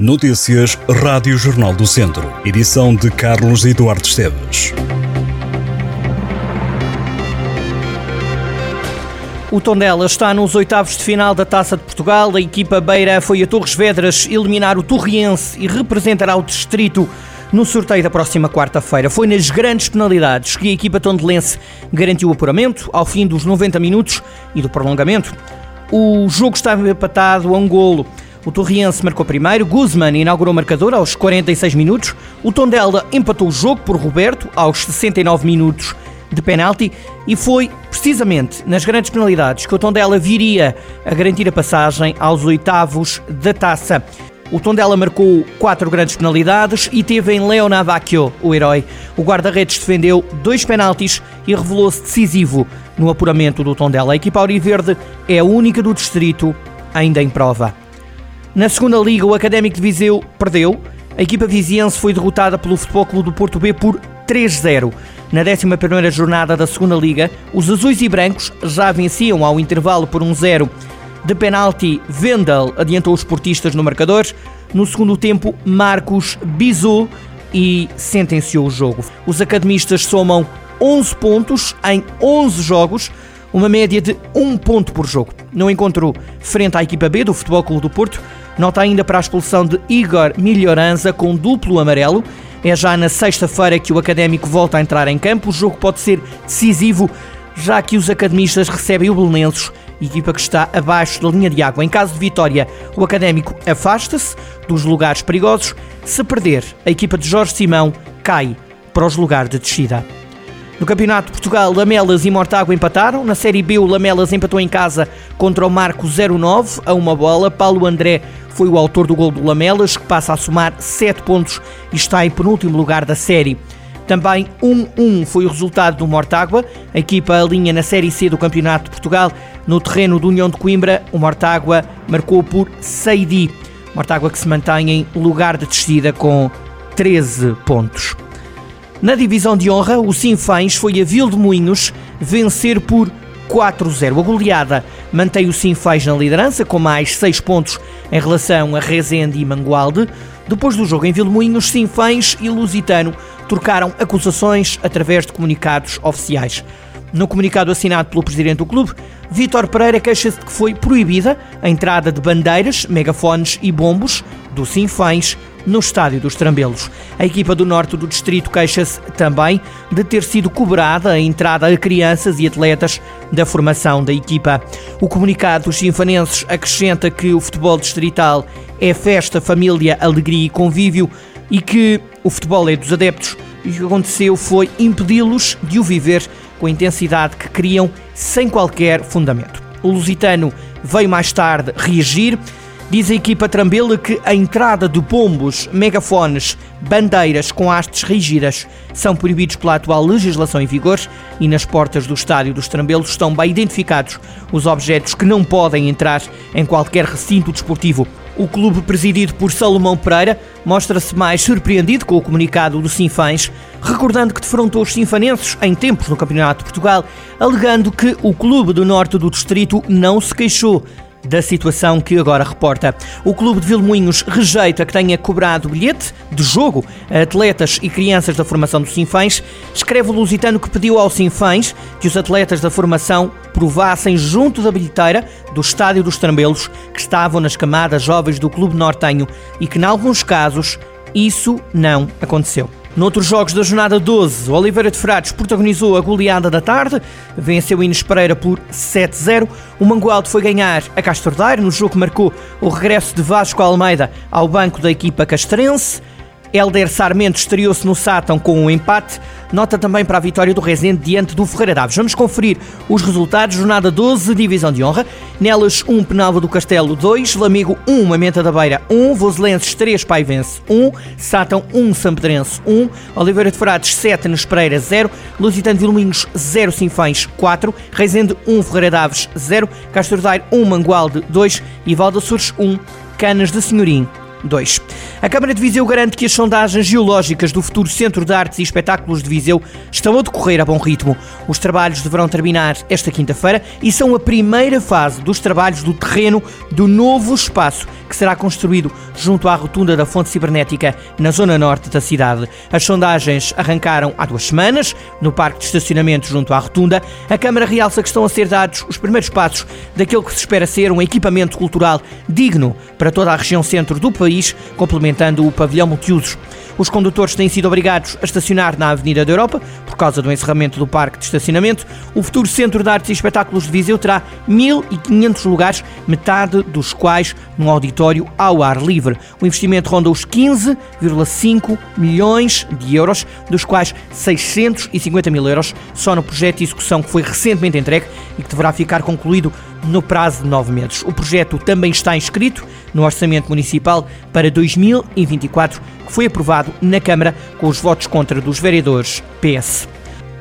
Notícias Rádio Jornal do Centro. Edição de Carlos Eduardo Esteves. O Tondela está nos oitavos de final da Taça de Portugal. A equipa beira foi a Torres Vedras eliminar o Torriense e representará o distrito no sorteio da próxima quarta-feira. Foi nas grandes penalidades que a equipa tondelense garantiu o apuramento ao fim dos 90 minutos e do prolongamento. O jogo estava empatado a um golo. O Torriense marcou primeiro, Guzman inaugurou o marcador aos 46 minutos, o Tondela empatou o jogo por Roberto aos 69 minutos de penalti e foi precisamente nas grandes penalidades que o Tondela viria a garantir a passagem aos oitavos da taça. O Tondela marcou quatro grandes penalidades e teve em Leonardo Vacchio, o herói. O guarda-redes defendeu dois penaltis e revelou-se decisivo no apuramento do Tondela. A equipa Auriverde é a única do distrito ainda em prova. Na segunda liga, o Académico de Viseu perdeu. A equipa viziense foi derrotada pelo Futebol Clube do Porto B por 3-0. Na 11ª jornada da segunda liga, os azuis e brancos já venciam ao intervalo por 1-0. De penalti, Vendel adiantou os portistas no marcador. No segundo tempo, Marcos bisou e sentenciou o jogo. Os academistas somam 11 pontos em 11 jogos, uma média de 1 ponto por jogo. No encontro frente à equipa B do Futebol Clube do Porto, Nota ainda para a expulsão de Igor Milhoranza com duplo amarelo. É já na sexta-feira que o Académico volta a entrar em campo. O jogo pode ser decisivo, já que os academistas recebem o Belenenses, equipa que está abaixo da linha de água. Em caso de vitória, o Académico afasta-se dos lugares perigosos. Se perder, a equipa de Jorge Simão cai para os lugares de descida. No Campeonato de Portugal, Lamelas e Mortágua empataram. Na Série B, o Lamelas empatou em casa contra o Marco 09 a uma bola. Paulo André foi o autor do gol do Lamelas, que passa a somar 7 pontos e está em penúltimo lugar da série. Também 1-1 foi o resultado do Mortágua. A equipa alinha na Série C do Campeonato de Portugal. No terreno do União de Coimbra, o Mortágua marcou por Seidi. Mortágua que se mantém em lugar de descida com 13 pontos. Na divisão de honra, o Sinfãs foi a Vil de Moinhos vencer por 4-0. A goleada mantém o Sinfãs na liderança com mais 6 pontos em relação a Rezende e Mangualde. Depois do jogo em Vilmoinhos, Sinfãs e Lusitano trocaram acusações através de comunicados oficiais. No comunicado assinado pelo presidente do clube, Vítor Pereira queixa-se de que foi proibida a entrada de bandeiras, megafones e bombos do Sinfãs no estádio dos Trambelos. A equipa do norte do distrito queixa-se também de ter sido cobrada a entrada a crianças e atletas da formação da equipa. O comunicado dos sinfanenses acrescenta que o futebol distrital é festa, família, alegria e convívio e que o futebol é dos adeptos e o que aconteceu foi impedi-los de o viver com a intensidade que queriam sem qualquer fundamento. O Lusitano veio mais tarde reagir Diz a equipa Trambela que a entrada de pombos, megafones, bandeiras com hastes rígidas são proibidos pela atual legislação em vigor e nas portas do estádio dos Trambelos estão bem identificados os objetos que não podem entrar em qualquer recinto desportivo. O clube presidido por Salomão Pereira mostra-se mais surpreendido com o comunicado do Sinfãs, recordando que defrontou os sinfanenses em tempos no Campeonato de Portugal, alegando que o clube do norte do distrito não se queixou da situação que agora reporta. O Clube de Vilmoinhos rejeita que tenha cobrado bilhete de jogo a atletas e crianças da formação do Sinfãs. Escreve o Lusitano que pediu ao Sinfãs que os atletas da formação provassem junto da bilheteira do Estádio dos Trambelos que estavam nas camadas jovens do Clube Nortenho e que, em alguns casos, isso não aconteceu. Noutros jogos da jornada 12, o Oliveira de Frades protagonizou a goleada da tarde, venceu Inês Pereira por 7-0. O Mangualde foi ganhar a Castordeiro no jogo que marcou o regresso de Vasco Almeida ao banco da equipa castrense. Helder Sarmento estreou-se no Sátão com um empate. Nota também para a vitória do Rezende diante do Ferreira Daves. Vamos conferir os resultados. Jornada 12, Divisão de Honra. Nelas, 1, um, Penalva do Castelo 2, Lamigo 1, um, Mamenta da Beira 1, um, Voselenses 3, Paivense 1, Sátão 1, Sampedrense 1, Oliveira de Frades 7, Nespereira 0, Lusitano de Vilminhos 0, Sinfães 4, Rezende 1, Ferreira Daves 0, Castordaire 1, Mangualde 2 e Valda Sures 1, Canas de Senhorim 2. A Câmara de Viseu garante que as sondagens geológicas do futuro Centro de Artes e Espetáculos de Viseu estão a decorrer a bom ritmo. Os trabalhos deverão terminar esta quinta-feira e são a primeira fase dos trabalhos do terreno do novo espaço que será construído junto à rotunda da fonte cibernética na zona norte da cidade. As sondagens arrancaram há duas semanas no parque de estacionamento junto à rotunda. A Câmara realça que estão a ser dados os primeiros passos daquilo que se espera ser um equipamento cultural digno para toda a região centro do país, complementando o pavilhão multiusos. Os condutores têm sido obrigados a estacionar na Avenida da Europa causa do encerramento do parque de estacionamento. O futuro Centro de Artes e Espetáculos de Viseu terá 1.500 lugares, metade dos quais num auditório ao ar livre. O investimento ronda os 15,5 milhões de euros, dos quais 650 mil euros só no projeto de execução que foi recentemente entregue e que deverá ficar concluído no prazo de nove meses. O projeto também está inscrito no Orçamento Municipal para 2024, que foi aprovado na Câmara com os votos contra dos vereadores PS.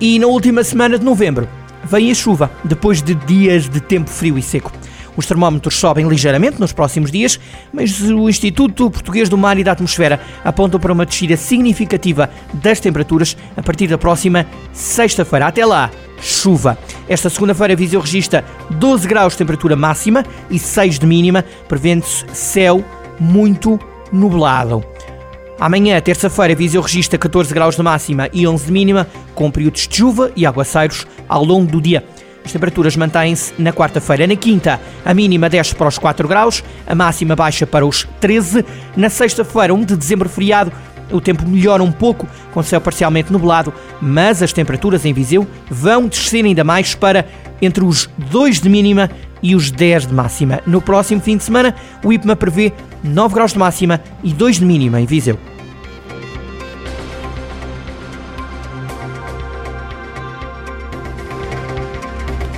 E na última semana de novembro vem a chuva, depois de dias de tempo frio e seco. Os termómetros sobem ligeiramente nos próximos dias, mas o Instituto Português do Mar e da Atmosfera aponta para uma descida significativa das temperaturas a partir da próxima sexta-feira. Até lá, chuva. Esta segunda-feira, Viseu registra 12 graus de temperatura máxima e 6 de mínima, prevendo-se céu muito nublado. Amanhã, terça-feira, Viseu registra 14 graus de máxima e 11 de mínima, com períodos de chuva e aguaceiros ao longo do dia. As temperaturas mantêm-se na quarta-feira. Na quinta, a mínima desce para os 4 graus, a máxima baixa para os 13. Na sexta-feira, 1 de dezembro feriado, o tempo melhora um pouco, com céu parcialmente nublado, mas as temperaturas em Viseu vão descer ainda mais para entre os 2 de mínima e os 10 de máxima. No próximo fim de semana, o IPMA prevê 9 graus de máxima e 2 de mínima em Viseu.